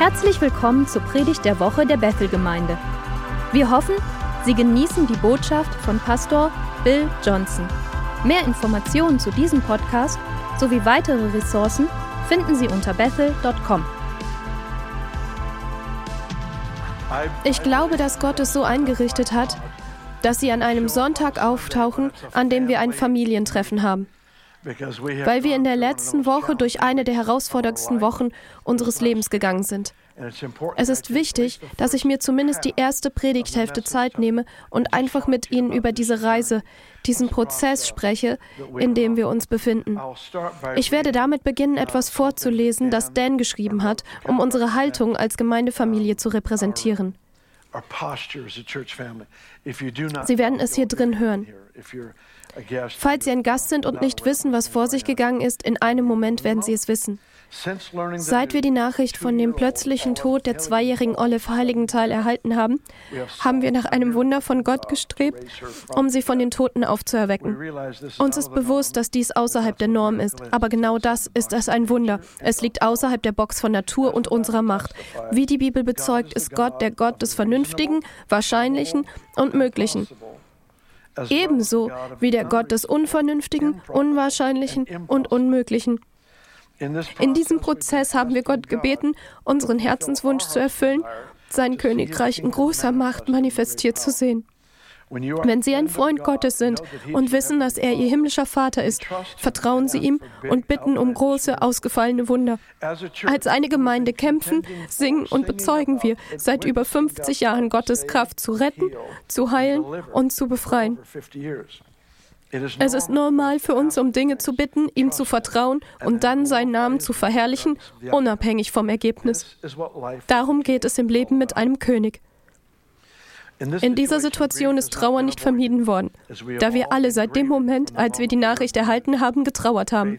Herzlich willkommen zur Predigt der Woche der Bethel-Gemeinde. Wir hoffen, Sie genießen die Botschaft von Pastor Bill Johnson. Mehr Informationen zu diesem Podcast sowie weitere Ressourcen finden Sie unter bethel.com. Ich glaube, dass Gott es so eingerichtet hat, dass Sie an einem Sonntag auftauchen, an dem wir ein Familientreffen haben weil wir in der letzten Woche durch eine der herausforderndsten Wochen unseres Lebens gegangen sind. Es ist wichtig, dass ich mir zumindest die erste Predigthälfte Zeit nehme und einfach mit Ihnen über diese Reise, diesen Prozess spreche, in dem wir uns befinden. Ich werde damit beginnen, etwas vorzulesen, das Dan geschrieben hat, um unsere Haltung als Gemeindefamilie zu repräsentieren. Sie werden es hier drin hören. Falls Sie ein Gast sind und nicht wissen, was vor sich gegangen ist, in einem Moment werden Sie es wissen. Seit wir die Nachricht von dem plötzlichen Tod der zweijährigen Olive Heiligenthal erhalten haben, haben wir nach einem Wunder von Gott gestrebt, um sie von den Toten aufzuerwecken. Uns ist bewusst, dass dies außerhalb der Norm ist, aber genau das ist es ein Wunder. Es liegt außerhalb der Box von Natur und unserer Macht. Wie die Bibel bezeugt, ist Gott der Gott des Vernünftigen, Wahrscheinlichen und Möglichen. Ebenso wie der Gott des Unvernünftigen, Unwahrscheinlichen und Unmöglichen. In diesem Prozess haben wir Gott gebeten, unseren Herzenswunsch zu erfüllen, sein Königreich in großer Macht manifestiert zu sehen. Wenn Sie ein Freund Gottes sind und wissen, dass er Ihr himmlischer Vater ist, vertrauen Sie ihm und bitten um große, ausgefallene Wunder. Als eine Gemeinde kämpfen, singen und bezeugen wir seit über 50 Jahren Gottes Kraft zu retten, zu heilen und zu befreien. Es ist normal für uns, um Dinge zu bitten, ihm zu vertrauen und dann seinen Namen zu verherrlichen, unabhängig vom Ergebnis. Darum geht es im Leben mit einem König. In dieser Situation ist Trauer nicht vermieden worden, da wir alle seit dem Moment, als wir die Nachricht erhalten haben, getrauert haben.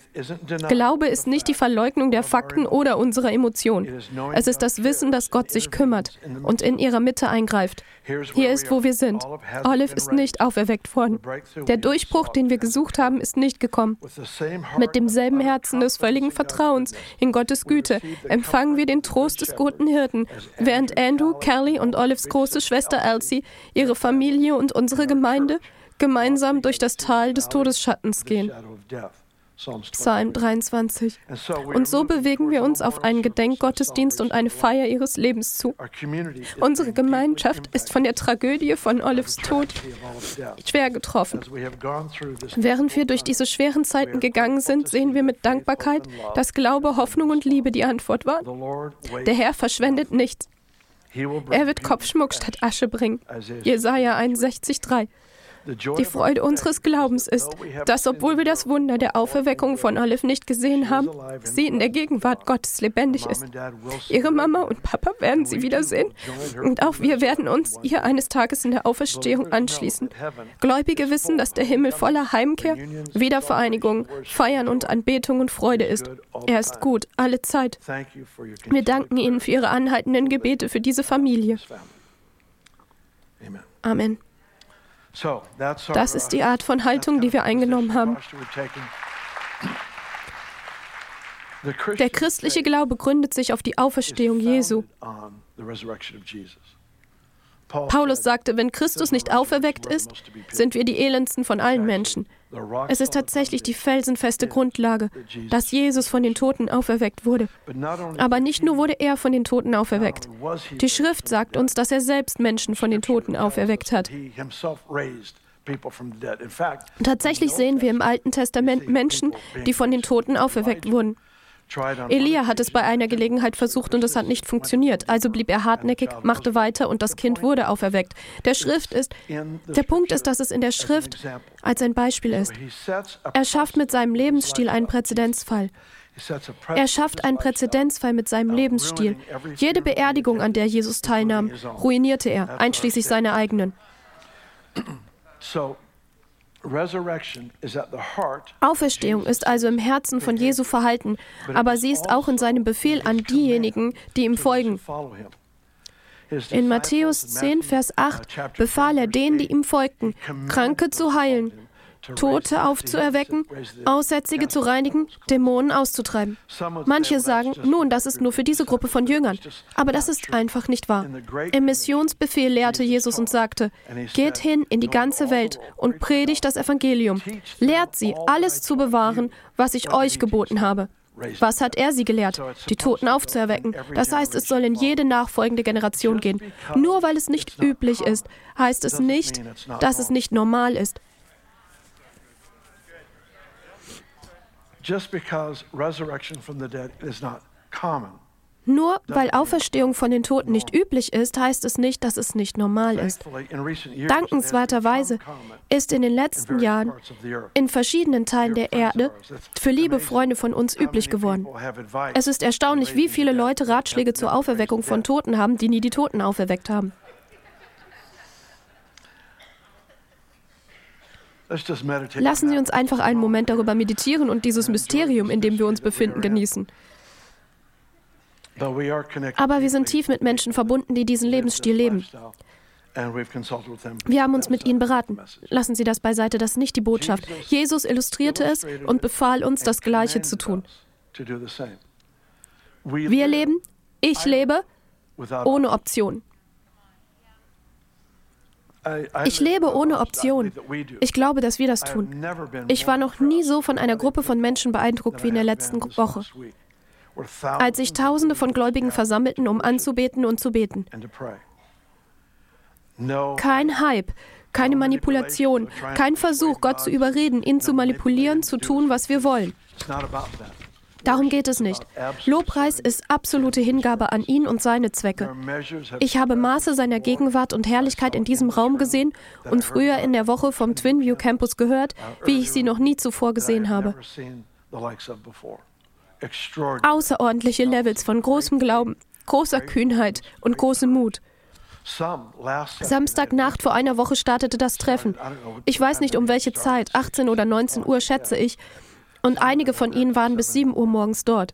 Glaube ist nicht die Verleugnung der Fakten oder unserer Emotionen. Es ist das Wissen, dass Gott sich kümmert und in ihrer Mitte eingreift. Hier ist, wo wir sind. Olive ist nicht auferweckt worden. Der Durchbruch, den wir gesucht haben, ist nicht gekommen. Mit demselben Herzen des völligen Vertrauens in Gottes Güte empfangen wir den Trost des guten Hirten, während Andrew, Kelly und Olives große Schwester Elsie, ihre Familie und unsere Gemeinde gemeinsam durch das Tal des Todesschattens gehen. Psalm 23. Und so bewegen wir uns auf einen Gedenkgottesdienst und eine Feier ihres Lebens zu. Unsere Gemeinschaft ist von der Tragödie von Olives Tod schwer getroffen. Während wir durch diese schweren Zeiten gegangen sind, sehen wir mit Dankbarkeit, dass Glaube, Hoffnung und Liebe die Antwort waren. Der Herr verschwendet nichts. Er wird Kopfschmuck statt Asche bringen. Jesaja 61,3. Die Freude unseres Glaubens ist, dass obwohl wir das Wunder der Auferweckung von Olive nicht gesehen haben, sie in der Gegenwart Gottes lebendig ist. Ihre Mama und Papa werden sie wiedersehen und auch wir werden uns ihr eines Tages in der Auferstehung anschließen. Gläubige wissen, dass der Himmel voller Heimkehr, Wiedervereinigung, Feiern und Anbetung und Freude ist. Er ist gut, alle Zeit. Wir danken Ihnen für Ihre anhaltenden Gebete für diese Familie. Amen. Das ist die Art von Haltung, die wir eingenommen haben. Der christliche Glaube gründet sich auf die Auferstehung Jesu. Paulus sagte, wenn Christus nicht auferweckt ist, sind wir die elendsten von allen Menschen. Es ist tatsächlich die felsenfeste Grundlage, dass Jesus von den Toten auferweckt wurde. Aber nicht nur wurde er von den Toten auferweckt. Die Schrift sagt uns, dass er selbst Menschen von den Toten auferweckt hat. Tatsächlich sehen wir im Alten Testament Menschen, die von den Toten auferweckt wurden. Elia hat es bei einer Gelegenheit versucht und es hat nicht funktioniert. Also blieb er hartnäckig, machte weiter und das Kind wurde auferweckt. Der Schrift ist, der Punkt ist, dass es in der Schrift als ein Beispiel ist. Er schafft mit seinem Lebensstil einen Präzedenzfall. Er schafft einen Präzedenzfall mit seinem Lebensstil. Jede Beerdigung, an der Jesus teilnahm, ruinierte er, einschließlich seiner eigenen. Auferstehung ist also im Herzen von Jesu Verhalten, aber sie ist auch in seinem Befehl an diejenigen, die ihm folgen. In Matthäus 10, Vers 8 befahl er denen, die ihm folgten, Kranke zu heilen, Tote aufzuerwecken, Aussätzige zu reinigen, Dämonen auszutreiben. Manche sagen, nun, das ist nur für diese Gruppe von Jüngern. Aber das ist einfach nicht wahr. Im Missionsbefehl lehrte Jesus und sagte, geht hin in die ganze Welt und predigt das Evangelium. Lehrt sie, alles zu bewahren, was ich euch geboten habe. Was hat er sie gelehrt? Die Toten aufzuerwecken. Das heißt, es soll in jede nachfolgende Generation gehen. Nur weil es nicht üblich ist, heißt es nicht, dass es nicht normal ist. Just because resurrection from the dead is not common nur weil Auferstehung von den Toten nicht üblich ist, heißt es nicht, dass es nicht normal ist. Dankenswerterweise ist in den letzten Jahren in verschiedenen Teilen der Erde für liebe Freunde von uns üblich geworden. Es ist erstaunlich, wie viele Leute Ratschläge zur Auferweckung von Toten haben, die nie die Toten auferweckt haben. Lassen Sie uns einfach einen Moment darüber meditieren und dieses Mysterium, in dem wir uns befinden, genießen. Aber wir sind tief mit Menschen verbunden, die diesen Lebensstil leben. Wir haben uns mit ihnen beraten. Lassen Sie das beiseite, das ist nicht die Botschaft. Jesus illustrierte es und befahl uns, das Gleiche zu tun. Wir leben, ich lebe, ohne Option. Ich lebe ohne Option. Ich glaube, dass wir das tun. Ich war noch nie so von einer Gruppe von Menschen beeindruckt wie in der letzten Woche als sich Tausende von Gläubigen versammelten, um anzubeten und zu beten. Kein Hype, keine Manipulation, kein Versuch, Gott zu überreden, ihn zu manipulieren, zu tun, was wir wollen. Darum geht es nicht. Lobpreis ist absolute Hingabe an ihn und seine Zwecke. Ich habe Maße seiner Gegenwart und Herrlichkeit in diesem Raum gesehen und früher in der Woche vom Twin View Campus gehört, wie ich sie noch nie zuvor gesehen habe außerordentliche Levels von großem Glauben, großer Kühnheit und großem Mut. Samstagnacht vor einer Woche startete das Treffen. Ich weiß nicht um welche Zeit, 18 oder 19 Uhr schätze ich. Und einige von ihnen waren bis 7 Uhr morgens dort.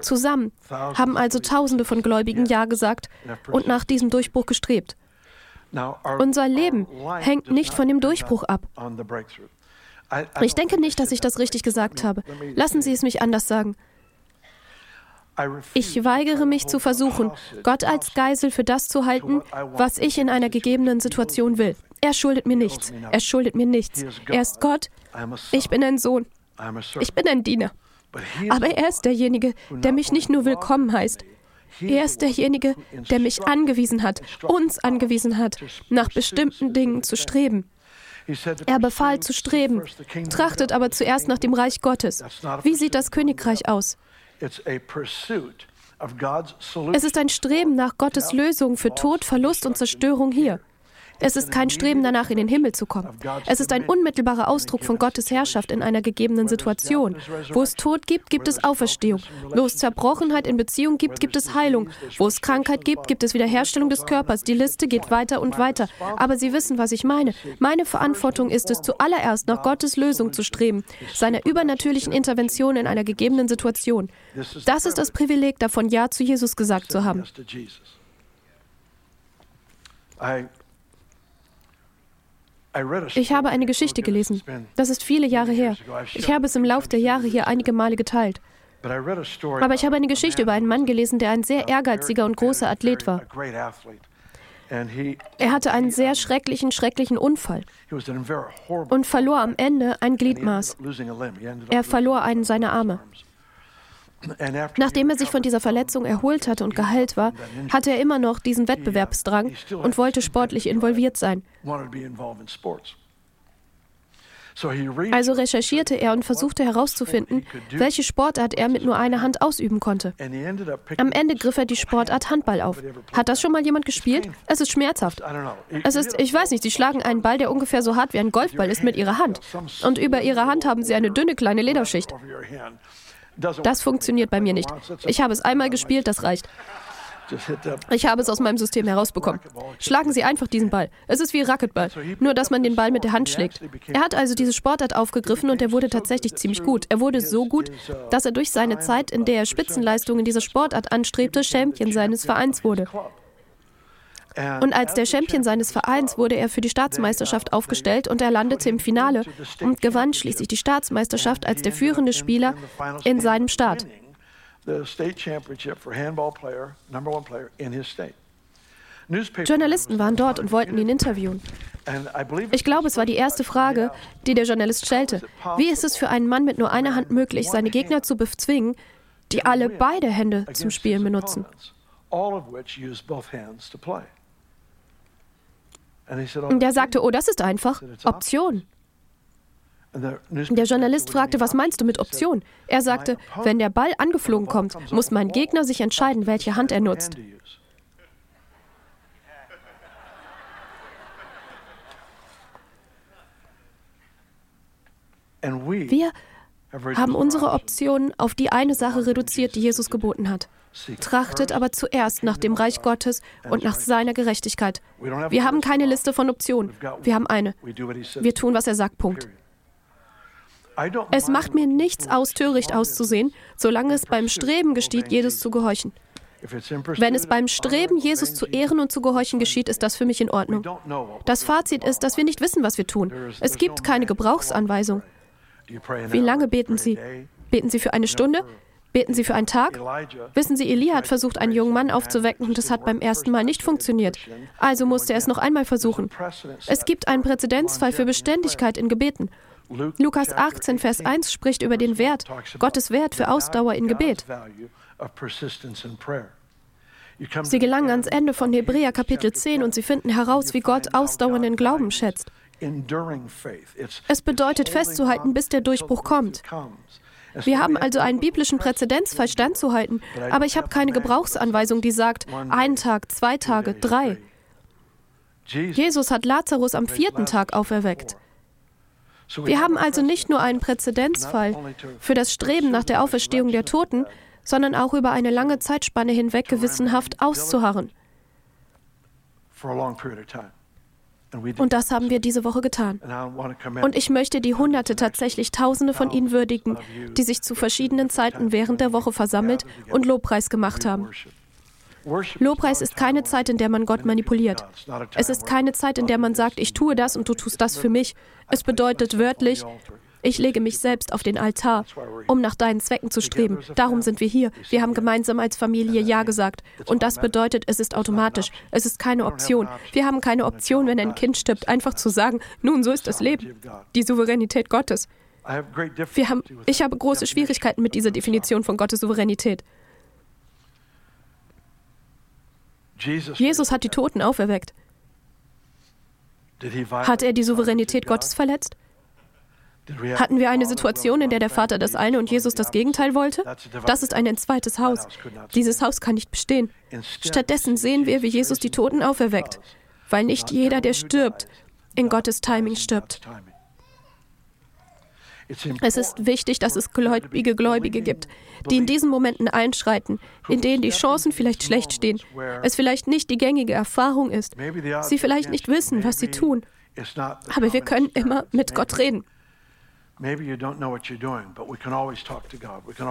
Zusammen haben also Tausende von Gläubigen Ja gesagt und nach diesem Durchbruch gestrebt. Unser Leben hängt nicht von dem Durchbruch ab. Ich denke nicht, dass ich das richtig gesagt habe. Lassen Sie es mich anders sagen. Ich weigere mich zu versuchen, Gott als Geisel für das zu halten, was ich in einer gegebenen Situation will. Er schuldet mir nichts. Er schuldet mir nichts. Er ist Gott. Ich bin ein Sohn. Ich bin ein Diener. Aber er ist derjenige, der mich nicht nur willkommen heißt. Er ist derjenige, der mich angewiesen hat, uns angewiesen hat, nach bestimmten Dingen zu streben. Er befahl zu streben, trachtet aber zuerst nach dem Reich Gottes. Wie sieht das Königreich aus? Es ist ein Streben nach Gottes Lösung für Tod, Verlust und Zerstörung hier. Es ist kein Streben danach, in den Himmel zu kommen. Es ist ein unmittelbarer Ausdruck von Gottes Herrschaft in einer gegebenen Situation. Wo es Tod gibt, gibt es Auferstehung. Wo es Zerbrochenheit in Beziehung gibt, gibt es Heilung. Wo es Krankheit gibt, gibt es Wiederherstellung des Körpers. Die Liste geht weiter und weiter. Aber Sie wissen, was ich meine. Meine Verantwortung ist es, zuallererst nach Gottes Lösung zu streben, seiner übernatürlichen Intervention in einer gegebenen Situation. Das ist das Privileg davon, Ja zu Jesus gesagt zu haben. Ich habe eine Geschichte gelesen. Das ist viele Jahre her. Ich habe es im Lauf der Jahre hier einige Male geteilt. Aber ich habe eine Geschichte über einen Mann gelesen, der ein sehr ehrgeiziger und großer Athlet war. Er hatte einen sehr schrecklichen, schrecklichen Unfall und verlor am Ende ein Gliedmaß. Er verlor einen seiner Arme. Nachdem er sich von dieser Verletzung erholt hatte und geheilt war, hatte er immer noch diesen Wettbewerbsdrang und wollte sportlich involviert sein. Also recherchierte er und versuchte herauszufinden, welche Sportart er mit nur einer Hand ausüben konnte. Am Ende griff er die Sportart Handball auf. Hat das schon mal jemand gespielt? Es ist schmerzhaft. Es ist, ich weiß nicht, sie schlagen einen Ball, der ungefähr so hart wie ein Golfball ist, mit ihrer Hand. Und über ihrer Hand haben sie eine dünne kleine Lederschicht. Das funktioniert bei mir nicht. Ich habe es einmal gespielt, das reicht. Ich habe es aus meinem System herausbekommen. Schlagen Sie einfach diesen Ball. Es ist wie Racquetball, nur dass man den Ball mit der Hand schlägt. Er hat also diese Sportart aufgegriffen und er wurde tatsächlich ziemlich gut. Er wurde so gut, dass er durch seine Zeit, in der er Spitzenleistungen dieser Sportart anstrebte, Champion seines Vereins wurde. Und als der Champion seines Vereins wurde er für die Staatsmeisterschaft aufgestellt und er landete im Finale und gewann schließlich die Staatsmeisterschaft als der führende Spieler in seinem Staat. Journalisten waren dort und wollten ihn interviewen. Ich glaube, es war die erste Frage, die der Journalist stellte. Wie ist es für einen Mann mit nur einer Hand möglich, seine Gegner zu bezwingen, die alle beide Hände zum Spielen benutzen? Und er sagte, oh, das ist einfach. Option. Der Journalist fragte, was meinst du mit Option? Er sagte, wenn der Ball angeflogen kommt, muss mein Gegner sich entscheiden, welche Hand er nutzt. Wir haben unsere Optionen auf die eine Sache reduziert, die Jesus geboten hat. Trachtet aber zuerst nach dem Reich Gottes und nach seiner Gerechtigkeit. Wir haben keine Liste von Optionen. Wir haben eine. Wir tun, was er sagt. Punkt. Es macht mir nichts aus, töricht auszusehen, solange es beim Streben geschieht, Jesus zu gehorchen. Wenn es beim Streben, Jesus zu ehren und zu gehorchen geschieht, ist das für mich in Ordnung. Das Fazit ist, dass wir nicht wissen, was wir tun. Es gibt keine Gebrauchsanweisung. Wie lange beten Sie? Beten Sie für eine Stunde? Beten Sie für einen Tag? Wissen Sie, Elia hat versucht, einen jungen Mann aufzuwecken und es hat beim ersten Mal nicht funktioniert. Also musste er es noch einmal versuchen. Es gibt einen Präzedenzfall für Beständigkeit in Gebeten. Lukas 18, Vers 1 spricht über den Wert, Gottes Wert für Ausdauer in Gebet. Sie gelangen ans Ende von Hebräer Kapitel 10 und sie finden heraus, wie Gott ausdauernden Glauben schätzt. Es bedeutet festzuhalten, bis der Durchbruch kommt. Wir haben also einen biblischen Präzedenzfall standzuhalten, aber ich habe keine Gebrauchsanweisung, die sagt, einen Tag, zwei Tage, drei. Jesus hat Lazarus am vierten Tag auferweckt. Wir haben also nicht nur einen Präzedenzfall für das Streben nach der Auferstehung der Toten, sondern auch über eine lange Zeitspanne hinweg gewissenhaft auszuharren. Und das haben wir diese Woche getan. Und ich möchte die Hunderte, tatsächlich Tausende von Ihnen würdigen, die sich zu verschiedenen Zeiten während der Woche versammelt und Lobpreis gemacht haben. Lobpreis ist keine Zeit, in der man Gott manipuliert. Es ist keine Zeit, in der man sagt, ich tue das und du tust das für mich. Es bedeutet wörtlich, ich lege mich selbst auf den Altar, um nach deinen Zwecken zu streben. Darum sind wir hier. Wir haben gemeinsam als Familie Ja gesagt. Und das bedeutet, es ist automatisch. Es ist keine Option. Wir haben keine Option, wenn ein Kind stirbt, einfach zu sagen, nun, so ist das Leben. Die Souveränität Gottes. Wir haben, ich habe große Schwierigkeiten mit dieser Definition von Gottes Souveränität. Jesus hat die Toten auferweckt. Hat er die Souveränität Gottes verletzt? Hatten wir eine Situation, in der der Vater das eine und Jesus das Gegenteil wollte? Das ist ein zweites Haus. Dieses Haus kann nicht bestehen. Stattdessen sehen wir, wie Jesus die Toten auferweckt, weil nicht jeder, der stirbt, in Gottes Timing stirbt. Es ist wichtig, dass es gläubige Gläubige gibt, die in diesen Momenten einschreiten, in denen die Chancen vielleicht schlecht stehen, es vielleicht nicht die gängige Erfahrung ist, sie vielleicht nicht wissen, was sie tun. Aber wir können immer mit Gott reden.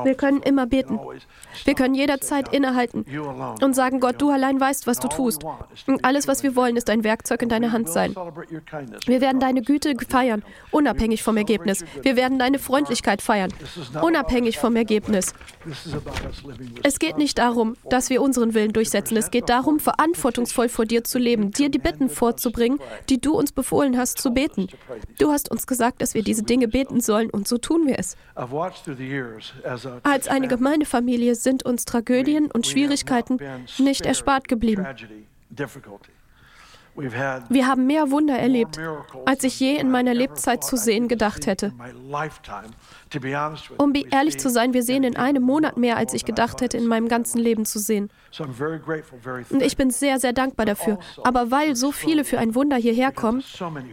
Wir können immer beten. Wir können jederzeit innehalten und sagen, Gott, du allein weißt, was du tust. Und alles, was wir wollen, ist ein Werkzeug in deiner Hand sein. Wir werden deine Güte feiern, unabhängig vom Ergebnis. Wir werden deine Freundlichkeit feiern, unabhängig vom Ergebnis. Es geht nicht darum, dass wir unseren Willen durchsetzen. Es geht darum, verantwortungsvoll vor dir zu leben, dir die Bitten vorzubringen, die du uns befohlen hast zu beten. Du hast uns gesagt, dass wir diese Dinge beten beten sollen und so tun wir es. Als eine Gemeindefamilie sind uns Tragödien und Schwierigkeiten nicht erspart geblieben. Wir haben mehr Wunder erlebt, als ich je in meiner Lebzeit zu sehen gedacht hätte. Um ehrlich zu sein, wir sehen in einem Monat mehr, als ich gedacht hätte, in meinem ganzen Leben zu sehen. Und ich bin sehr, sehr dankbar dafür. Aber weil so viele für ein Wunder hierher kommen,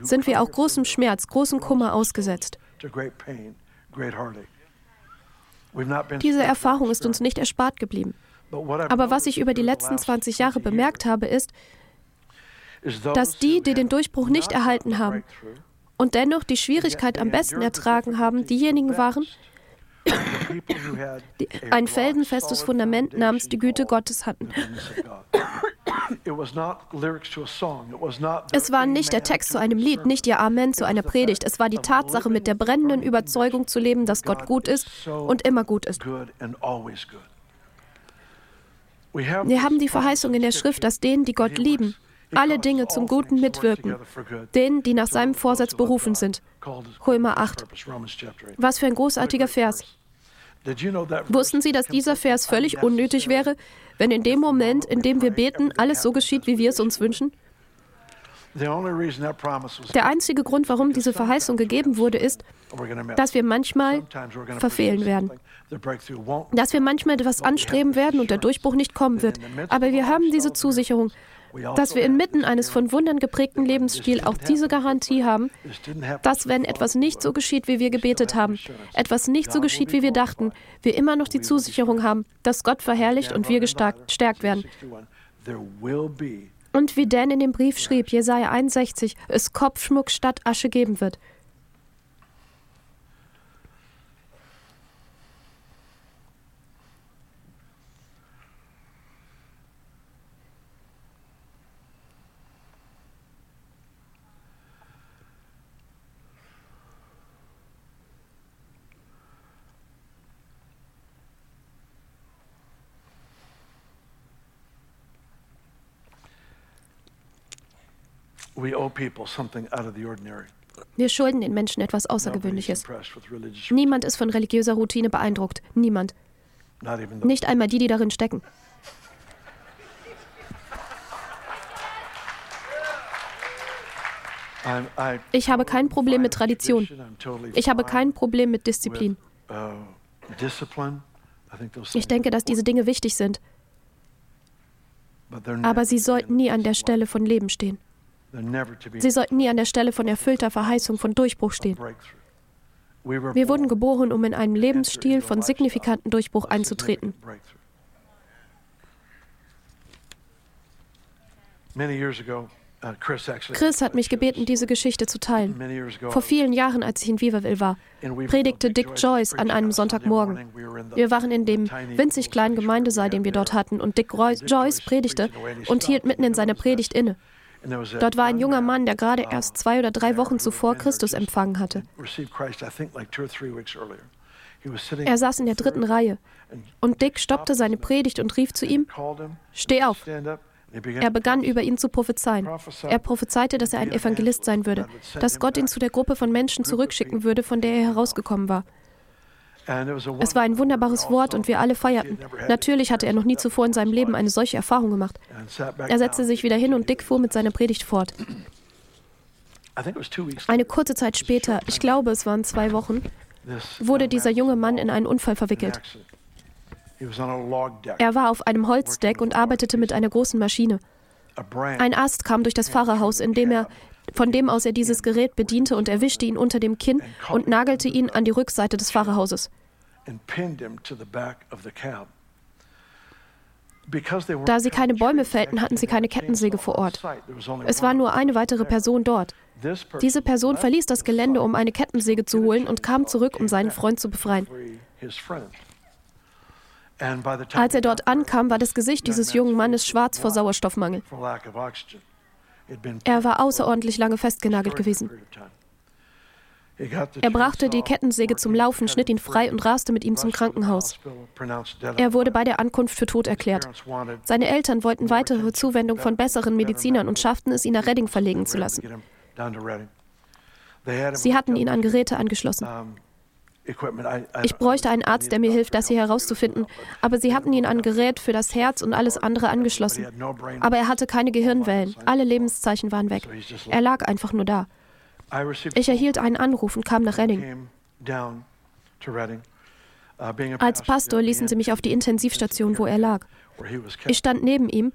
sind wir auch großem Schmerz, großem Kummer ausgesetzt. Diese Erfahrung ist uns nicht erspart geblieben. Aber was ich über die letzten 20 Jahre bemerkt habe, ist, dass die, die den Durchbruch nicht erhalten haben und dennoch die Schwierigkeit am besten ertragen haben, diejenigen waren, ein felsenfestes Fundament namens die Güte Gottes hatten. Es war nicht der Text zu einem Lied, nicht ihr Amen zu einer Predigt. Es war die Tatsache, mit der brennenden Überzeugung zu leben, dass Gott gut ist und immer gut ist. Wir haben die Verheißung in der Schrift, dass denen, die Gott lieben, alle Dinge zum Guten mitwirken, denen, die nach seinem Vorsatz berufen sind. Römer 8. Was für ein großartiger Vers. Wussten Sie, dass dieser Vers völlig unnötig wäre, wenn in dem Moment, in dem wir beten, alles so geschieht, wie wir es uns wünschen? Der einzige Grund, warum diese Verheißung gegeben wurde, ist, dass wir manchmal verfehlen werden. Dass wir manchmal etwas anstreben werden und der Durchbruch nicht kommen wird. Aber wir haben diese Zusicherung, dass wir inmitten eines von Wundern geprägten Lebensstils auch diese Garantie haben, dass wenn etwas nicht so geschieht, wie wir gebetet haben, etwas nicht so geschieht, wie wir dachten, wir immer noch die Zusicherung haben, dass Gott verherrlicht und wir gestärkt werden. Und wie Dan in dem Brief schrieb, Jesaja 61, es Kopfschmuck statt Asche geben wird. Wir schulden den Menschen etwas Außergewöhnliches. Niemand ist von religiöser Routine beeindruckt. Niemand. Nicht einmal die, die darin stecken. Ich habe kein Problem mit Tradition. Ich habe kein Problem mit Disziplin. Uh, ich denke, dass diese Dinge wichtig sind. Aber sie sollten nie an der Stelle von Leben stehen. Sie sollten nie an der Stelle von erfüllter Verheißung von Durchbruch stehen. Wir wurden geboren, um in einen Lebensstil von signifikanten Durchbruch einzutreten. Uh, Chris hat mich gebeten, diese Geschichte zu teilen. Vor vielen Jahren, als ich in Weaverville war, predigte Dick Joyce an einem Sonntagmorgen. Wir waren in dem winzig kleinen Gemeindesaal, den wir dort hatten, und Dick Joyce predigte und hielt mitten in seiner Predigt inne. Dort war ein junger Mann, der gerade erst zwei oder drei Wochen zuvor Christus empfangen hatte. Er saß in der dritten Reihe und Dick stoppte seine Predigt und rief zu ihm, Steh auf. Er begann über ihn zu prophezeien. Er prophezeite, dass er ein Evangelist sein würde, dass Gott ihn zu der Gruppe von Menschen zurückschicken würde, von der er herausgekommen war. Es war ein wunderbares Wort und wir alle feierten. Natürlich hatte er noch nie zuvor in seinem Leben eine solche Erfahrung gemacht. Er setzte sich wieder hin und Dick fuhr mit seiner Predigt fort. Eine kurze Zeit später, ich glaube es waren zwei Wochen, wurde dieser junge Mann in einen Unfall verwickelt. Er war auf einem Holzdeck und arbeitete mit einer großen Maschine. Ein Ast kam durch das Fahrerhaus, in dem er, von dem aus er dieses Gerät bediente und erwischte ihn unter dem Kinn und nagelte ihn an die Rückseite des Fahrerhauses. Da sie keine Bäume fällten, hatten sie keine Kettensäge vor Ort. Es war nur eine weitere Person dort. Diese Person verließ das Gelände, um eine Kettensäge zu holen und kam zurück, um seinen Freund zu befreien. Als er dort ankam, war das Gesicht dieses jungen Mannes schwarz vor Sauerstoffmangel. Er war außerordentlich lange festgenagelt gewesen. Er brachte die Kettensäge zum Laufen, schnitt ihn frei und raste mit ihm zum Krankenhaus. Er wurde bei der Ankunft für tot erklärt. Seine Eltern wollten weitere Zuwendung von besseren Medizinern und schafften es, ihn nach Redding verlegen zu lassen. Sie hatten ihn an Geräte angeschlossen. Ich bräuchte einen Arzt, der mir hilft, das hier herauszufinden. Aber sie hatten ihn an Gerät für das Herz und alles andere angeschlossen. Aber er hatte keine Gehirnwellen. Alle Lebenszeichen waren weg. Er lag einfach nur da. Ich erhielt einen Anruf und kam nach Redding. Als Pastor ließen sie mich auf die Intensivstation, wo er lag. Ich stand neben ihm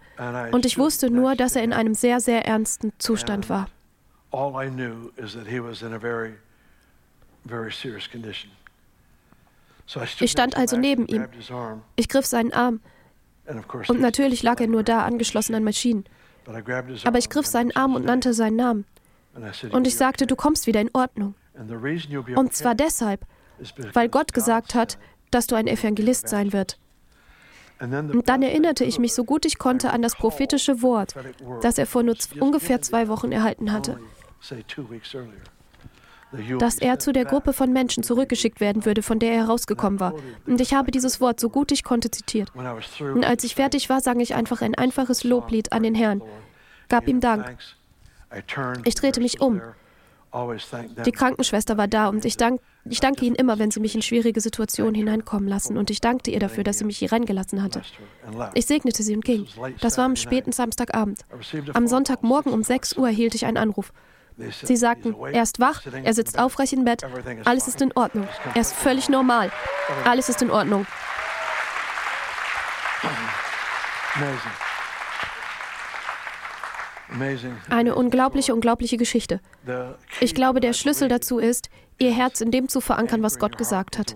und ich wusste nur, dass er in einem sehr, sehr ernsten Zustand war. All I knew is that he was in a very, very serious condition. Ich stand also neben ihm. Ich griff seinen Arm. Und natürlich lag er nur da, angeschlossen an Maschinen. Aber ich griff seinen Arm und nannte seinen Namen. Und ich sagte, du kommst wieder in Ordnung. Und zwar deshalb, weil Gott gesagt hat, dass du ein Evangelist sein wirst. Und dann erinnerte ich mich so gut ich konnte an das prophetische Wort, das er vor nur ungefähr zwei Wochen erhalten hatte dass er zu der Gruppe von Menschen zurückgeschickt werden würde, von der er herausgekommen war. Und ich habe dieses Wort so gut ich konnte zitiert. Und als ich fertig war, sang ich einfach ein einfaches Loblied an den Herrn, gab ihm Dank. Ich drehte mich um. Die Krankenschwester war da und ich, dank, ich danke Ihnen immer, wenn Sie mich in schwierige Situationen hineinkommen lassen. Und ich dankte ihr dafür, dass sie mich hier reingelassen hatte. Ich segnete sie und ging. Das war am späten Samstagabend. Am Sonntagmorgen um 6 Uhr erhielt ich einen Anruf. Sie sagten, er ist wach, er sitzt aufrecht im Bett, alles ist in Ordnung. Er ist völlig normal. Alles ist in Ordnung. Eine unglaubliche, unglaubliche Geschichte. Ich glaube, der Schlüssel dazu ist, ihr Herz in dem zu verankern, was Gott gesagt hat.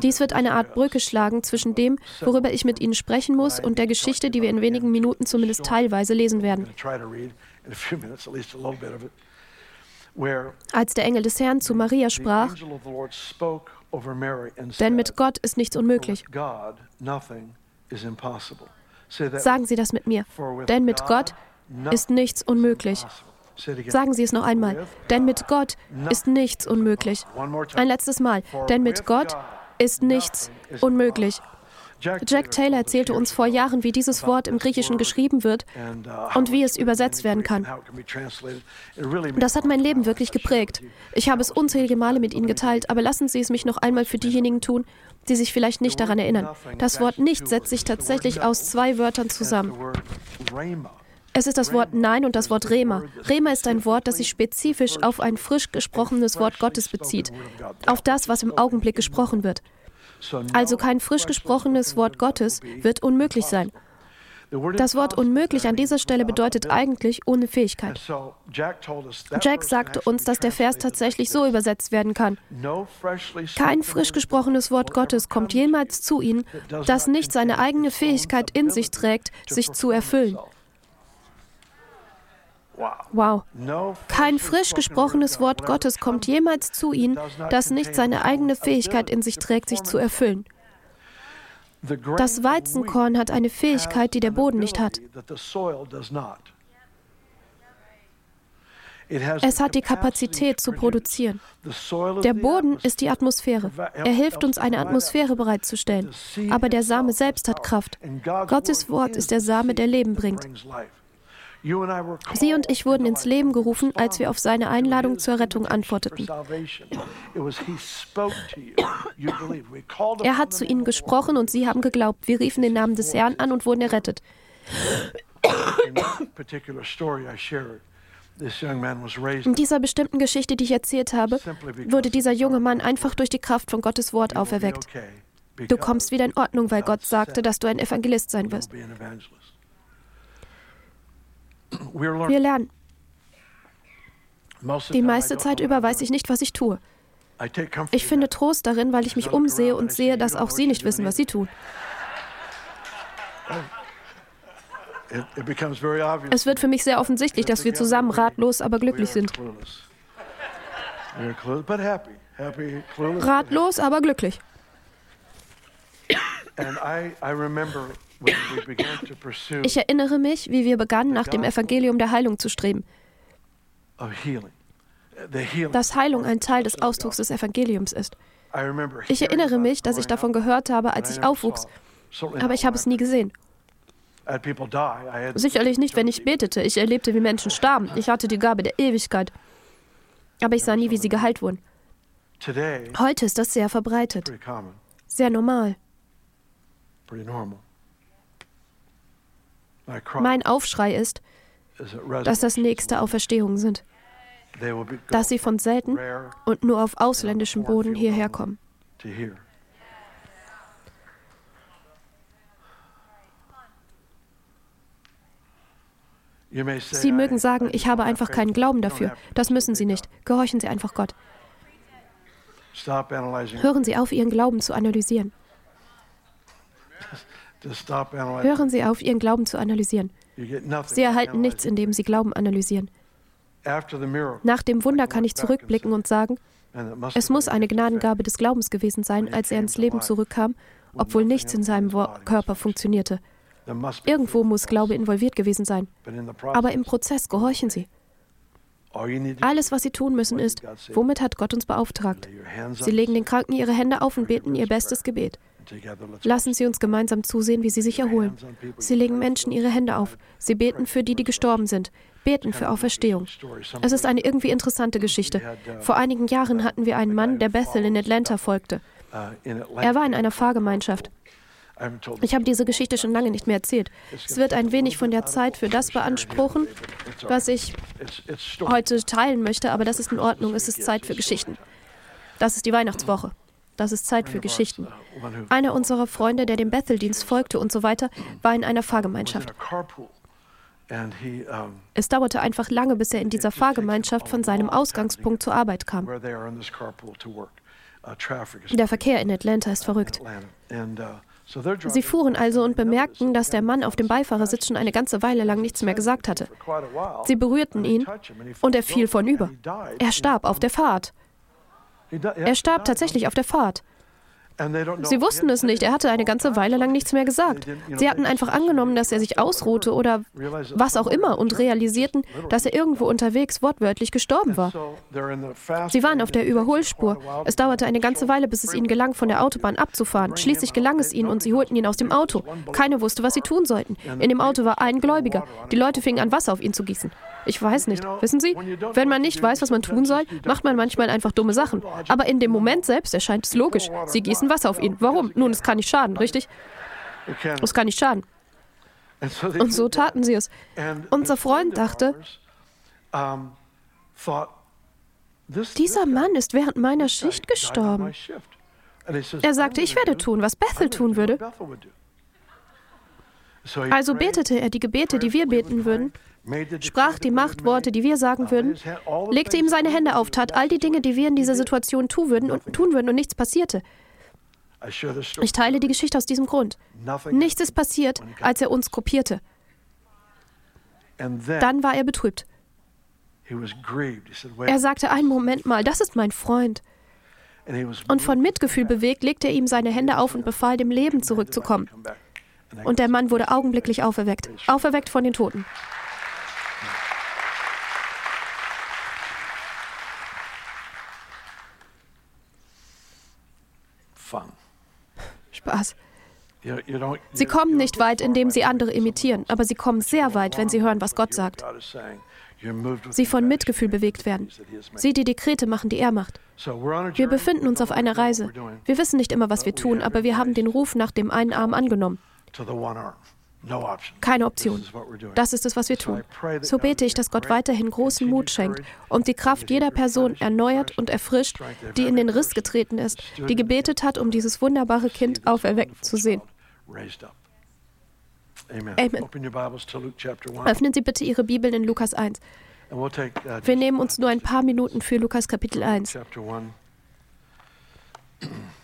Dies wird eine Art Brücke schlagen zwischen dem, worüber ich mit Ihnen sprechen muss, und der Geschichte, die wir in wenigen Minuten zumindest teilweise lesen werden. Als der Engel des Herrn zu Maria sprach, denn mit Gott ist nichts unmöglich. Sagen Sie das mit mir. Denn mit Gott ist nichts unmöglich. Sagen Sie es noch einmal. Denn mit Gott ist nichts unmöglich. Ein letztes Mal. Denn mit Gott ist nichts unmöglich. Jack Taylor erzählte uns vor Jahren, wie dieses Wort im Griechischen geschrieben wird und wie es übersetzt werden kann. Das hat mein Leben wirklich geprägt. Ich habe es unzählige Male mit Ihnen geteilt, aber lassen Sie es mich noch einmal für diejenigen tun, die sich vielleicht nicht daran erinnern. Das Wort nicht setzt sich tatsächlich aus zwei Wörtern zusammen. Es ist das Wort Nein und das Wort Rema. Rema ist ein Wort, das sich spezifisch auf ein frisch gesprochenes Wort Gottes bezieht, auf das, was im Augenblick gesprochen wird. Also kein frisch gesprochenes Wort Gottes wird unmöglich sein. Das Wort unmöglich an dieser Stelle bedeutet eigentlich ohne Fähigkeit. Jack sagte uns, dass der Vers tatsächlich so übersetzt werden kann. Kein frisch gesprochenes Wort Gottes kommt jemals zu ihnen, das nicht seine eigene Fähigkeit in sich trägt, sich zu erfüllen. Wow. Kein frisch gesprochenes Wort Gottes kommt jemals zu ihnen, das nicht seine eigene Fähigkeit in sich trägt, sich zu erfüllen. Das Weizenkorn hat eine Fähigkeit, die der Boden nicht hat. Es hat die Kapazität zu produzieren. Der Boden ist die Atmosphäre. Er hilft uns, eine Atmosphäre bereitzustellen. Aber der Same selbst hat Kraft. Gottes Wort ist der Same, der Leben bringt. Sie und ich wurden ins Leben gerufen, als wir auf seine Einladung zur Rettung antworteten. Er hat zu ihnen gesprochen und sie haben geglaubt. Wir riefen den Namen des Herrn an und wurden errettet. In dieser bestimmten Geschichte, die ich erzählt habe, wurde dieser junge Mann einfach durch die Kraft von Gottes Wort auferweckt. Du kommst wieder in Ordnung, weil Gott sagte, dass du ein Evangelist sein wirst. Wir lernen. Die meiste Zeit über weiß ich nicht, was ich tue. Ich finde Trost darin, weil ich mich umsehe und sehe, dass auch Sie nicht wissen, was Sie tun. Es wird für mich sehr offensichtlich, dass wir zusammen ratlos, aber glücklich sind. Ratlos, aber glücklich. Ich erinnere mich, wie wir begannen, nach dem Evangelium der Heilung zu streben. Dass Heilung ein Teil des Ausdrucks des Evangeliums ist. Ich erinnere mich, dass ich davon gehört habe, als ich aufwuchs, aber ich habe es nie gesehen. Sicherlich nicht, wenn ich betete. Ich erlebte, wie Menschen starben. Ich hatte die Gabe der Ewigkeit. Aber ich sah nie, wie sie geheilt wurden. Heute ist das sehr verbreitet. Sehr normal. Mein Aufschrei ist, dass das nächste Auferstehungen sind, dass sie von selten und nur auf ausländischem Boden hierher kommen. Sie mögen sagen, ich habe einfach keinen Glauben dafür. Das müssen Sie nicht. Gehorchen Sie einfach Gott. Hören Sie auf, Ihren Glauben zu analysieren. Hören Sie auf, Ihren Glauben zu analysieren. Sie erhalten nichts, indem Sie Glauben analysieren. Nach dem Wunder kann ich zurückblicken und sagen, es muss eine Gnadengabe des Glaubens gewesen sein, als er ins Leben zurückkam obwohl nichts in seinem Körper funktionierte. Irgendwo muss Glaube involviert gewesen sein. Aber im Prozess gehorchen sie. Alles, was sie tun müssen, ist, womit hat Gott uns beauftragt? Sie legen den Kranken ihre Hände auf und beten ihr bestes Gebet. Lassen Sie uns gemeinsam zusehen, wie sie sich erholen. Sie legen Menschen ihre Hände auf. Sie beten für die, die gestorben sind. Beten für Auferstehung. Es ist eine irgendwie interessante Geschichte. Vor einigen Jahren hatten wir einen Mann, der Bethel in Atlanta folgte. Er war in einer Fahrgemeinschaft. Ich habe diese Geschichte schon lange nicht mehr erzählt. Es wird ein wenig von der Zeit für das beanspruchen, was ich heute teilen möchte, aber das ist in Ordnung. Es ist Zeit für Geschichten. Das ist die Weihnachtswoche. Das ist Zeit für Geschichten. Einer unserer Freunde, der dem Bethel-Dienst folgte und so weiter, war in einer Fahrgemeinschaft. Es dauerte einfach lange, bis er in dieser Fahrgemeinschaft von seinem Ausgangspunkt zur Arbeit kam. Der Verkehr in Atlanta ist verrückt. Sie fuhren also und bemerkten, dass der Mann auf dem Beifahrersitz schon eine ganze Weile lang nichts mehr gesagt hatte. Sie berührten ihn und er fiel vornüber. Er starb auf der Fahrt. Er starb tatsächlich auf der Fahrt. Sie wussten es nicht, er hatte eine ganze Weile lang nichts mehr gesagt. Sie hatten einfach angenommen, dass er sich ausruhte oder was auch immer und realisierten, dass er irgendwo unterwegs wortwörtlich gestorben war. Sie waren auf der Überholspur. Es dauerte eine ganze Weile, bis es ihnen gelang, von der Autobahn abzufahren. Schließlich gelang es ihnen und sie holten ihn aus dem Auto. Keiner wusste, was sie tun sollten. In dem Auto war ein Gläubiger. Die Leute fingen an, Wasser auf ihn zu gießen. Ich weiß nicht. Wissen Sie, wenn man nicht weiß, was man tun soll, macht man manchmal einfach dumme Sachen. Aber in dem Moment selbst erscheint es logisch. Sie gießen Wasser auf ihn. Warum? Nun, es kann nicht schaden, richtig? Es kann nicht schaden. Und so taten sie es. Unser Freund dachte, dieser Mann ist während meiner Schicht gestorben. Er sagte, ich werde tun, was Bethel tun würde. Also betete er die Gebete, die wir beten würden, sprach die Machtworte, die wir sagen würden, legte ihm seine Hände auf, tat all die Dinge, die wir in dieser Situation tun würden und, tun würden und nichts passierte. Ich teile die Geschichte aus diesem Grund. Nichts ist passiert, als er uns kopierte. Dann war er betrübt. Er sagte einen Moment mal, das ist mein Freund. Und von Mitgefühl bewegt, legte er ihm seine Hände auf und befahl, dem Leben zurückzukommen. Und der Mann wurde augenblicklich auferweckt, auferweckt von den Toten. Spaß. Sie kommen nicht weit, indem sie andere imitieren, aber sie kommen sehr weit, wenn sie hören, was Gott sagt. Sie von Mitgefühl bewegt werden. Sie die Dekrete machen, die er macht. Wir befinden uns auf einer Reise. Wir wissen nicht immer, was wir tun, aber wir haben den Ruf nach dem einen Arm angenommen. Keine Option. Das ist es, was wir tun. So bete ich, dass Gott weiterhin großen Mut schenkt und die Kraft jeder Person erneuert und erfrischt, die in den Riss getreten ist, die gebetet hat, um dieses wunderbare Kind auferweckt zu sehen. Amen. Öffnen Sie bitte Ihre Bibeln in Lukas 1. Uh, wir nehmen uns nur ein paar Minuten für Lukas Kapitel 1.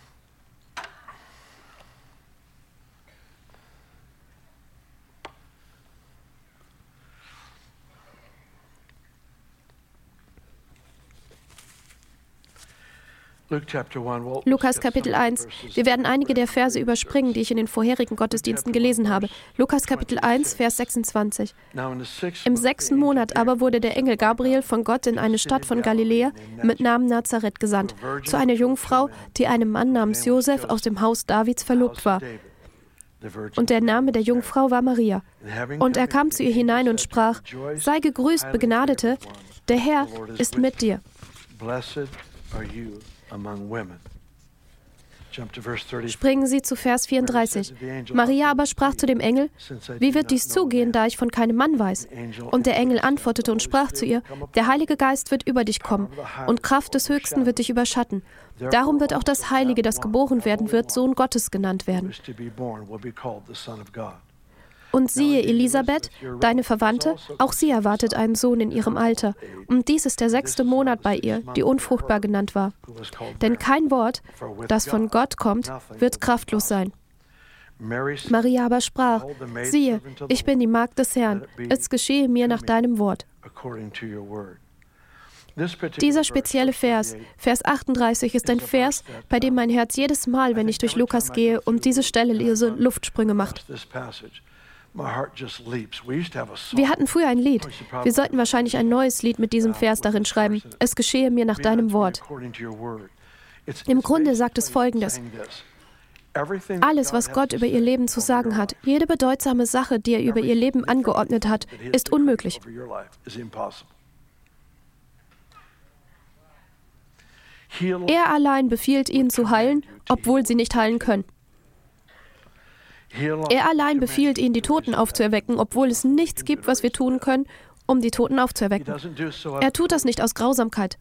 Lukas Kapitel 1. Wir werden einige der Verse überspringen, die ich in den vorherigen Gottesdiensten gelesen habe. Lukas Kapitel 1, Vers 26. Im sechsten Monat aber wurde der Engel Gabriel von Gott in eine Stadt von Galiläa mit Namen Nazareth gesandt, zu einer Jungfrau, die einem Mann namens Josef aus dem Haus Davids verlobt war. Und der Name der Jungfrau war Maria. Und er kam zu ihr hinein und sprach, Sei gegrüßt, Begnadete, der Herr ist mit dir. Are you Springen Sie zu Vers 34. Maria aber sprach zu dem Engel, wie wird dies zugehen, da ich von keinem Mann weiß? Und der Engel antwortete und sprach zu ihr, der Heilige Geist wird über dich kommen und Kraft des Höchsten wird dich überschatten. Darum wird auch das Heilige, das geboren werden wird, Sohn Gottes genannt werden. Und siehe, Elisabeth, deine Verwandte, auch sie erwartet einen Sohn in ihrem Alter. Und dies ist der sechste Monat bei ihr, die unfruchtbar genannt war. Denn kein Wort, das von Gott kommt, wird kraftlos sein. Maria aber sprach, siehe, ich bin die Magd des Herrn, es geschehe mir nach deinem Wort. Dieser spezielle Vers, Vers 38, ist ein Vers, bei dem mein Herz jedes Mal, wenn ich durch Lukas gehe und diese Stelle lese, Luftsprünge macht. Wir hatten früher ein Lied. Wir sollten wahrscheinlich ein neues Lied mit diesem Vers darin schreiben. Es geschehe mir nach deinem Wort. Im Grunde sagt es folgendes. Alles, was Gott über ihr Leben zu sagen hat, jede bedeutsame Sache, die er über ihr Leben angeordnet hat, ist unmöglich. Er allein befiehlt ihnen zu heilen, obwohl sie nicht heilen können. Er allein befiehlt ihnen, die Toten aufzuerwecken, obwohl es nichts gibt, was wir tun können, um die Toten aufzuerwecken. Er tut das nicht aus Grausamkeit.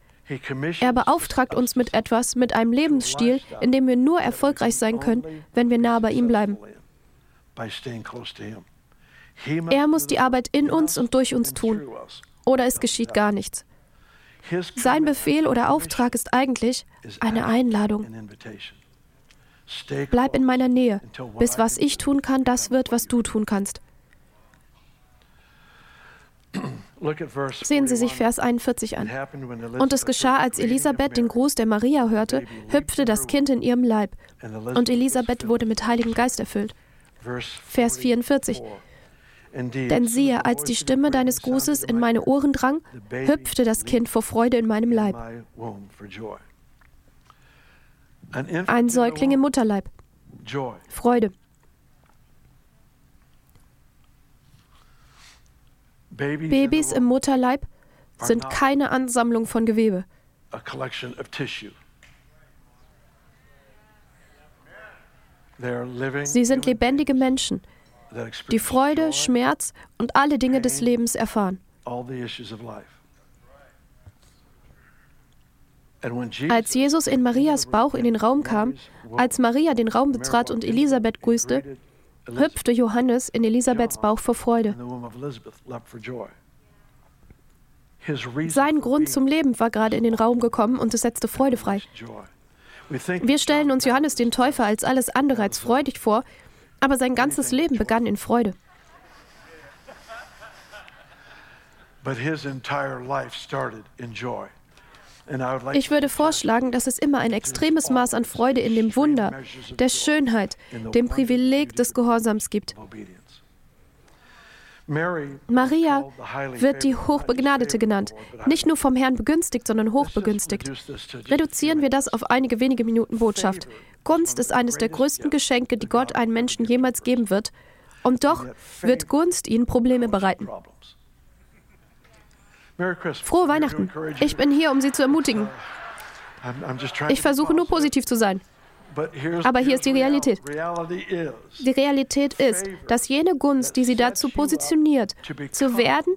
Er beauftragt uns mit etwas, mit einem Lebensstil, in dem wir nur erfolgreich sein können, wenn wir nah bei ihm bleiben. Er muss die Arbeit in uns und durch uns tun, oder es geschieht gar nichts. Sein Befehl oder Auftrag ist eigentlich eine Einladung. Bleib in meiner Nähe, bis was ich tun kann, das wird, was du tun kannst. Sehen Sie sich Vers 41 an. Und es geschah, als Elisabeth den Gruß der Maria hörte, hüpfte das Kind in ihrem Leib. Und Elisabeth wurde mit Heiligem Geist erfüllt. Vers 44. Denn siehe, als die Stimme deines Grußes in meine Ohren drang, hüpfte das Kind vor Freude in meinem Leib. Ein Säugling im Mutterleib. Freude. Babys im Mutterleib sind keine Ansammlung von Gewebe. Sie sind lebendige Menschen, die Freude, Schmerz und alle Dinge des Lebens erfahren. Als Jesus in Marias Bauch in den Raum kam, als Maria den Raum betrat und Elisabeth grüßte, hüpfte Johannes in Elisabeths Bauch vor Freude. Sein Grund zum Leben war gerade in den Raum gekommen und es setzte Freude frei. Wir stellen uns Johannes den Täufer als alles andere als freudig vor, aber sein ganzes Leben begann in Freude. But his entire life started in joy. Ich würde vorschlagen, dass es immer ein extremes Maß an Freude in dem Wunder, der Schönheit, dem Privileg des Gehorsams gibt. Maria wird die Hochbegnadete genannt, nicht nur vom Herrn begünstigt, sondern hochbegünstigt. Reduzieren wir das auf einige wenige Minuten Botschaft. Gunst ist eines der größten Geschenke, die Gott einem Menschen jemals geben wird, und doch wird Gunst ihnen Probleme bereiten. Frohe Weihnachten. Ich bin hier, um Sie zu ermutigen. Ich versuche nur positiv zu sein. Aber hier ist die Realität. Die Realität ist, dass jene Gunst, die sie dazu positioniert, zu werden,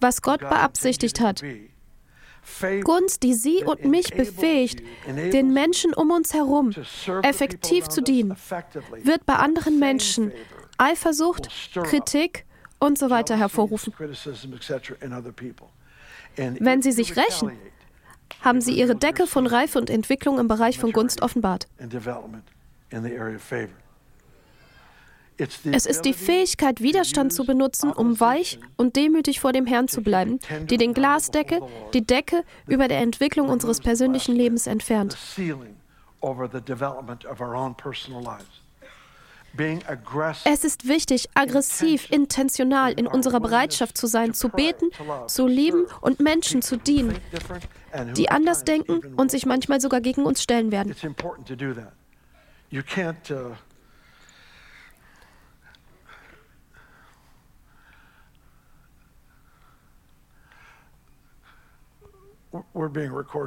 was Gott beabsichtigt hat, Gunst, die sie und mich befähigt, den Menschen um uns herum effektiv zu dienen, wird bei anderen Menschen Eifersucht, Kritik und so weiter hervorrufen. Wenn sie sich rächen, haben sie ihre Decke von Reife und Entwicklung im Bereich von Gunst offenbart. Es ist die Fähigkeit, Widerstand zu benutzen, um weich und demütig vor dem Herrn zu bleiben, die den Glasdeckel, die Decke über der Entwicklung unseres persönlichen Lebens entfernt. Es ist wichtig, aggressiv, intentional in unserer Bereitschaft zu sein, zu beten, zu lieben und Menschen zu dienen, die anders denken und sich manchmal sogar gegen uns stellen werden.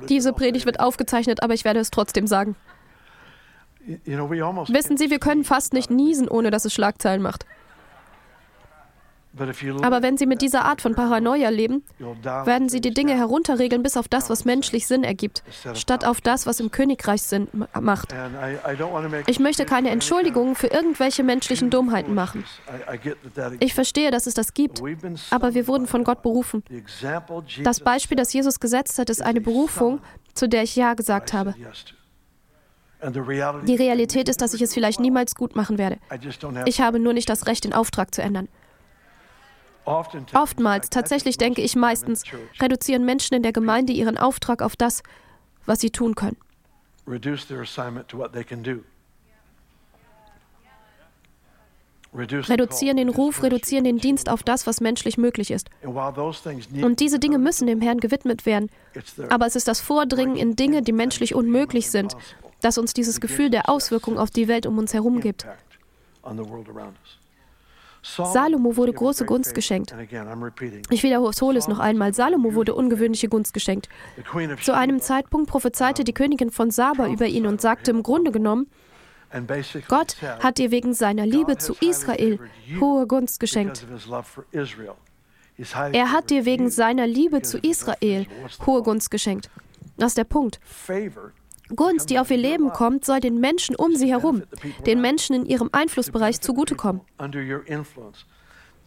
Diese Predigt wird aufgezeichnet, aber ich werde es trotzdem sagen. Wissen Sie, wir können fast nicht niesen, ohne dass es Schlagzeilen macht. Aber wenn Sie mit dieser Art von Paranoia leben, werden Sie die Dinge herunterregeln bis auf das, was menschlich Sinn ergibt, statt auf das, was im Königreich Sinn macht. Ich möchte keine Entschuldigungen für irgendwelche menschlichen Dummheiten machen. Ich verstehe, dass es das gibt, aber wir wurden von Gott berufen. Das Beispiel, das Jesus gesetzt hat, ist eine Berufung, zu der ich Ja gesagt habe. Die Realität ist, dass ich es vielleicht niemals gut machen werde. Ich habe nur nicht das Recht, den Auftrag zu ändern. Oftmals, tatsächlich denke ich meistens, reduzieren Menschen in der Gemeinde ihren Auftrag auf das, was sie tun können. Reduzieren den Ruf, reduzieren den Dienst auf das, was menschlich möglich ist. Und diese Dinge müssen dem Herrn gewidmet werden. Aber es ist das Vordringen in Dinge, die menschlich unmöglich sind, das uns dieses Gefühl der Auswirkung auf die Welt um uns herum gibt. Salomo wurde große Gunst geschenkt. Ich wiederhole es noch einmal. Salomo wurde ungewöhnliche Gunst geschenkt. Zu einem Zeitpunkt prophezeite die Königin von Saba über ihn und sagte im Grunde genommen, Gott hat dir wegen seiner Liebe zu Israel hohe Gunst geschenkt. Er hat dir wegen seiner Liebe zu Israel hohe Gunst geschenkt. Das ist der Punkt. Gunst, die auf ihr Leben kommt, soll den Menschen um sie herum, den Menschen in ihrem Einflussbereich zugutekommen.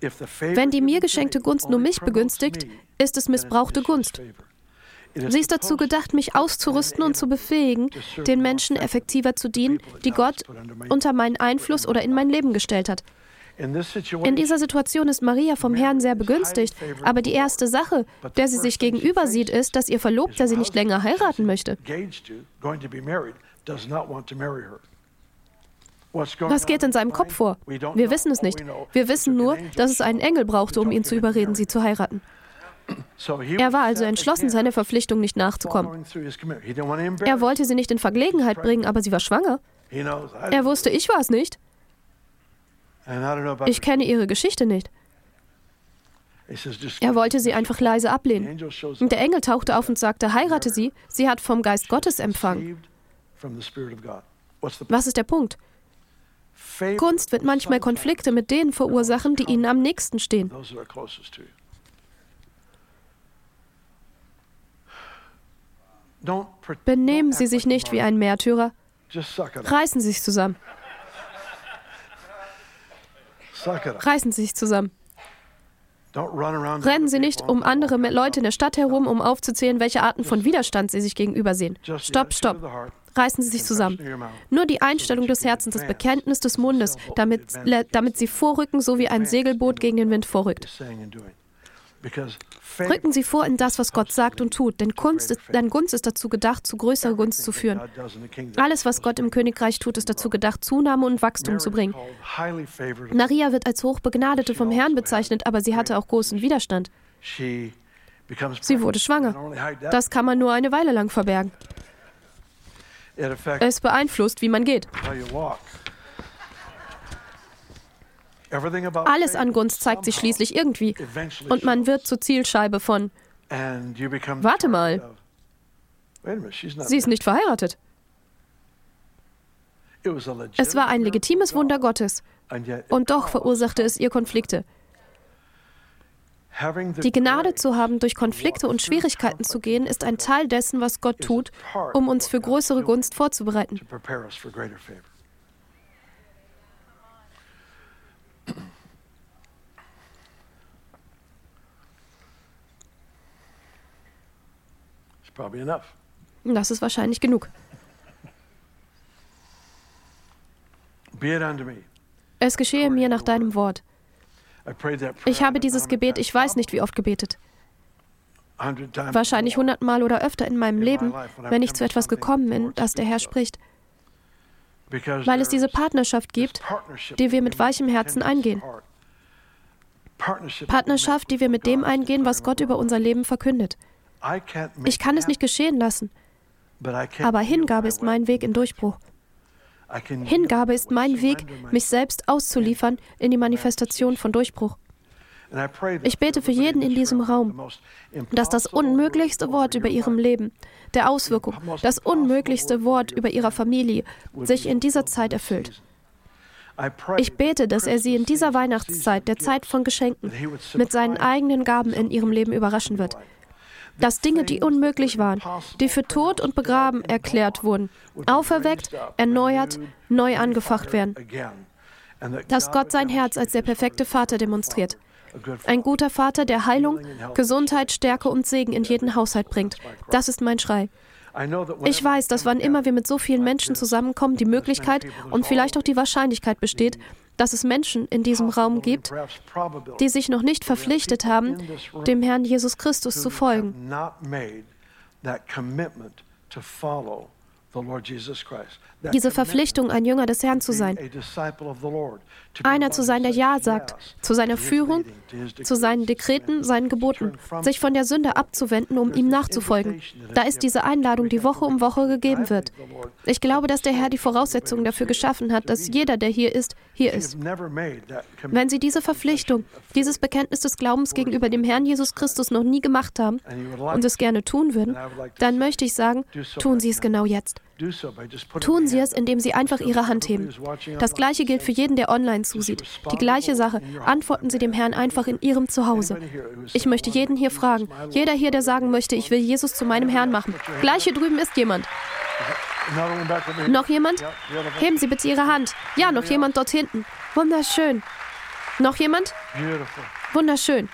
Wenn die mir geschenkte Gunst nur mich begünstigt, ist es missbrauchte Gunst. Sie ist dazu gedacht, mich auszurüsten und zu befähigen, den Menschen effektiver zu dienen, die Gott unter meinen Einfluss oder in mein Leben gestellt hat. In dieser Situation ist Maria vom Herrn sehr begünstigt, aber die erste Sache, der sie sich gegenüber sieht, ist, dass ihr Verlobter sie nicht länger heiraten möchte. Was geht in seinem Kopf vor? Wir wissen es nicht. Wir wissen nur, dass es einen Engel brauchte, um ihn zu überreden, sie zu heiraten. Er war also entschlossen, seiner Verpflichtung nicht nachzukommen. Er wollte sie nicht in Vergelegenheit bringen, aber sie war schwanger. Er wusste, ich war es nicht. Ich kenne ihre Geschichte nicht. Er wollte sie einfach leise ablehnen. Und der Engel tauchte auf und sagte, heirate sie, sie hat vom Geist Gottes empfangen. Was ist der Punkt? Kunst wird manchmal Konflikte mit denen verursachen, die ihnen am nächsten stehen. Benehmen Sie sich nicht wie ein Märtyrer. Reißen Sie sich zusammen. Reißen Sie sich zusammen. Rennen Sie nicht um andere Leute in der Stadt herum, um aufzuzählen, welche Arten von Widerstand Sie sich gegenüber sehen. Stopp, stopp. Reißen Sie sich zusammen. Nur die Einstellung des Herzens, das Bekenntnis des Mundes, damit, damit Sie vorrücken, so wie ein Segelboot gegen den Wind vorrückt. Rücken Sie vor in das, was Gott sagt und tut, denn, Kunst ist, denn Gunst ist dazu gedacht, zu größerer Gunst zu führen. Alles, was Gott im Königreich tut, ist dazu gedacht, Zunahme und Wachstum zu bringen. Maria wird als Hochbegnadete vom Herrn bezeichnet, aber sie hatte auch großen Widerstand. Sie wurde schwanger. Das kann man nur eine Weile lang verbergen. Es beeinflusst, wie man geht. Alles an Gunst zeigt sich schließlich irgendwie. und man wird zur Zielscheibe von, warte mal, sie ist nicht verheiratet. Es war ein legitimes Wunder Gottes. Und doch verursachte es ihr Konflikte. Die Gnade zu haben, durch Konflikte und Schwierigkeiten zu gehen, ist ein Teil dessen, was Gott tut, um uns für größere Gunst vorzubereiten. Das ist wahrscheinlich genug. Es geschehe mir nach deinem Wort. Ich habe dieses Gebet, ich weiß nicht wie oft gebetet. Wahrscheinlich hundertmal oder öfter in meinem Leben, wenn ich zu etwas gekommen bin, das der Herr spricht. Weil es diese Partnerschaft gibt, die wir mit weichem Herzen eingehen. Partnerschaft, die wir mit dem eingehen, was Gott über unser Leben verkündet. Ich kann es nicht geschehen lassen. Aber Hingabe ist mein Weg in Durchbruch. Hingabe ist mein Weg, mich selbst auszuliefern in die Manifestation von Durchbruch. Ich bete für jeden in diesem Raum, dass das unmöglichste Wort über ihrem Leben, der Auswirkung, das unmöglichste Wort über ihrer Familie sich in dieser Zeit erfüllt. Ich bete, dass er sie in dieser Weihnachtszeit, der Zeit von Geschenken, mit seinen eigenen Gaben in ihrem Leben überraschen wird dass Dinge, die unmöglich waren, die für tot und begraben erklärt wurden, auferweckt, erneuert, neu angefacht werden. Dass Gott sein Herz als der perfekte Vater demonstriert. Ein guter Vater, der Heilung, Gesundheit, Stärke und Segen in jeden Haushalt bringt. Das ist mein Schrei. Ich weiß, dass wann immer wir mit so vielen Menschen zusammenkommen, die Möglichkeit und vielleicht auch die Wahrscheinlichkeit besteht, dass es Menschen in diesem Raum gibt, die sich noch nicht verpflichtet haben, dem Herrn Jesus Christus zu folgen. Diese Verpflichtung, ein Jünger des Herrn zu sein, einer zu sein, der Ja sagt, zu seiner Führung, zu seinen Dekreten, seinen Geboten, sich von der Sünde abzuwenden, um ihm nachzufolgen. Da ist diese Einladung, die Woche um Woche gegeben wird. Ich glaube, dass der Herr die Voraussetzungen dafür geschaffen hat, dass jeder, der hier ist, hier ist. Wenn Sie diese Verpflichtung, dieses Bekenntnis des Glaubens gegenüber dem Herrn Jesus Christus noch nie gemacht haben und es gerne tun würden, dann möchte ich sagen, tun Sie es genau jetzt. Tun Sie es, indem Sie einfach Ihre Hand heben. Das Gleiche gilt für jeden, der online zusieht. Die gleiche Sache. Antworten Sie dem Herrn einfach in Ihrem Zuhause. Ich möchte jeden hier fragen. Jeder hier, der sagen möchte, ich will Jesus zu meinem Herrn machen. Gleich hier drüben ist jemand. Noch jemand? Heben Sie bitte Ihre Hand. Ja, noch jemand dort hinten. Wunderschön. Noch jemand? Wunderschön.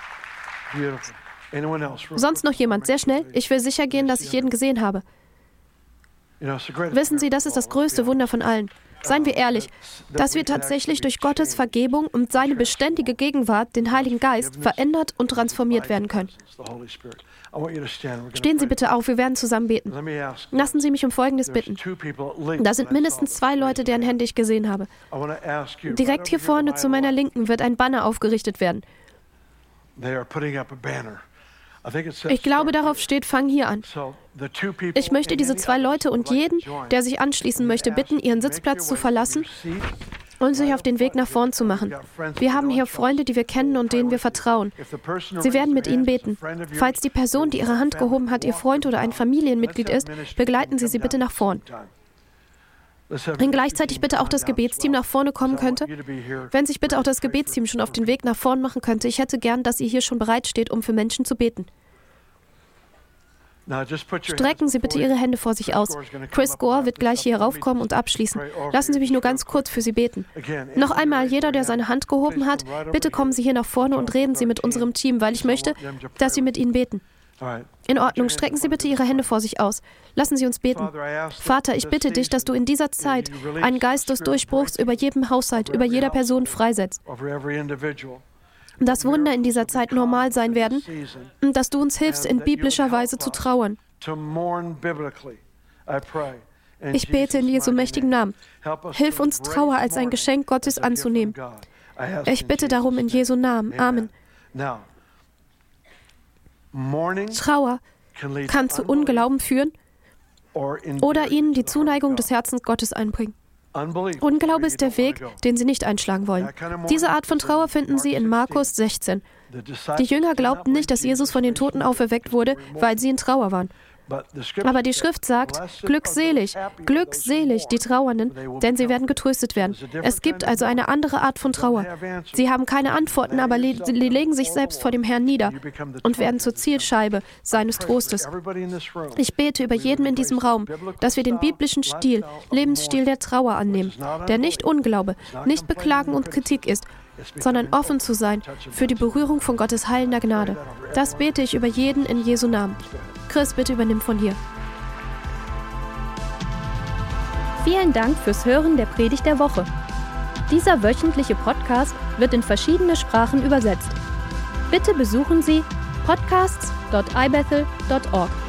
Sonst noch jemand? Sehr schnell. Ich will sicher gehen, dass ich jeden gesehen habe. Wissen Sie, das ist das größte Wunder von allen. Seien wir ehrlich, dass wir tatsächlich durch Gottes Vergebung und seine beständige Gegenwart, den Heiligen Geist, verändert und transformiert werden können. Stehen Sie bitte auf, wir werden zusammen beten. Lassen Sie mich um Folgendes bitten. Da sind mindestens zwei Leute, deren Hände ich gesehen habe. Direkt hier vorne zu meiner Linken wird ein Banner aufgerichtet werden. Ich glaube, darauf steht, fang hier an. Ich möchte diese zwei Leute und jeden, der sich anschließen möchte, bitten, ihren Sitzplatz zu verlassen und sich auf den Weg nach vorn zu machen. Wir haben hier Freunde, die wir kennen und denen wir vertrauen. Sie werden mit ihnen beten. Falls die Person, die ihre Hand gehoben hat, ihr Freund oder ein Familienmitglied ist, begleiten Sie sie bitte nach vorn. Wenn gleichzeitig bitte auch das Gebetsteam nach vorne kommen könnte. Wenn sich bitte auch das Gebetsteam schon auf den Weg nach vorn machen könnte. Ich hätte gern, dass ihr hier schon bereit steht, um für Menschen zu beten. Strecken Sie bitte Ihre Hände vor sich aus. Chris Gore wird gleich hier raufkommen und abschließen. Lassen Sie mich nur ganz kurz für Sie beten. Noch einmal, jeder, der seine Hand gehoben hat, bitte kommen Sie hier nach vorne und reden Sie mit unserem Team, weil ich möchte, dass Sie mit ihnen beten. In Ordnung, strecken Sie bitte Ihre Hände vor sich aus. Lassen Sie uns beten. Vater, ich bitte dich, dass du in dieser Zeit einen Geist des Durchbruchs über jedem Haushalt, über jeder Person freisetzt. Dass Wunder in dieser Zeit normal sein werden und dass du uns hilfst, in biblischer Weise zu trauern. Ich bete in Jesu mächtigen Namen. Hilf uns, Trauer als ein Geschenk Gottes anzunehmen. Ich bitte darum in Jesu Namen. Amen. Trauer kann zu Unglauben führen oder ihnen die Zuneigung des Herzens Gottes einbringen. Unglaube ist der Weg, den sie nicht einschlagen wollen. Diese Art von Trauer finden Sie in Markus 16. Die Jünger glaubten nicht, dass Jesus von den Toten auferweckt wurde, weil sie in Trauer waren. Aber die Schrift sagt, glückselig, glückselig die Trauernden, denn sie werden getröstet werden. Es gibt also eine andere Art von Trauer. Sie haben keine Antworten, aber sie legen sich selbst vor dem Herrn nieder und werden zur Zielscheibe seines Trostes. Ich bete über jeden in diesem Raum, dass wir den biblischen Stil, Lebensstil der Trauer annehmen, der nicht Unglaube, nicht Beklagen und Kritik ist, sondern offen zu sein für die Berührung von Gottes heilender Gnade. Das bete ich über jeden in Jesu Namen. Chris, bitte übernimm von hier. Vielen Dank fürs Hören der Predigt der Woche. Dieser wöchentliche Podcast wird in verschiedene Sprachen übersetzt. Bitte besuchen Sie podcasts.ibethel.org.